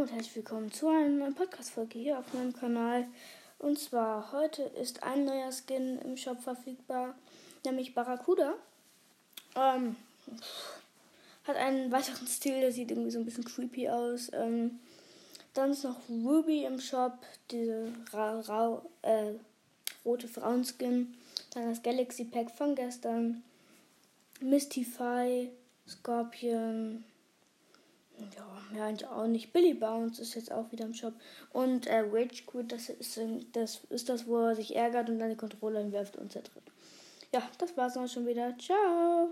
Und herzlich willkommen zu einer neuen Podcast-Folge hier auf meinem Kanal. Und zwar heute ist ein neuer Skin im Shop verfügbar, nämlich Barracuda. Ähm, hat einen weiteren Stil, der sieht irgendwie so ein bisschen creepy aus. Ähm, dann ist noch Ruby im Shop, diese ra ra äh, rote Frauenskin. Dann das Galaxy Pack von gestern. Mystify, Scorpion, ja, eigentlich auch nicht. Billy Bounce ist jetzt auch wieder im Shop. Und äh, Rage Quit, das ist, das ist das, wo er sich ärgert und dann die Controller hinwirft und zertritt. Ja, das war's dann schon wieder. Ciao!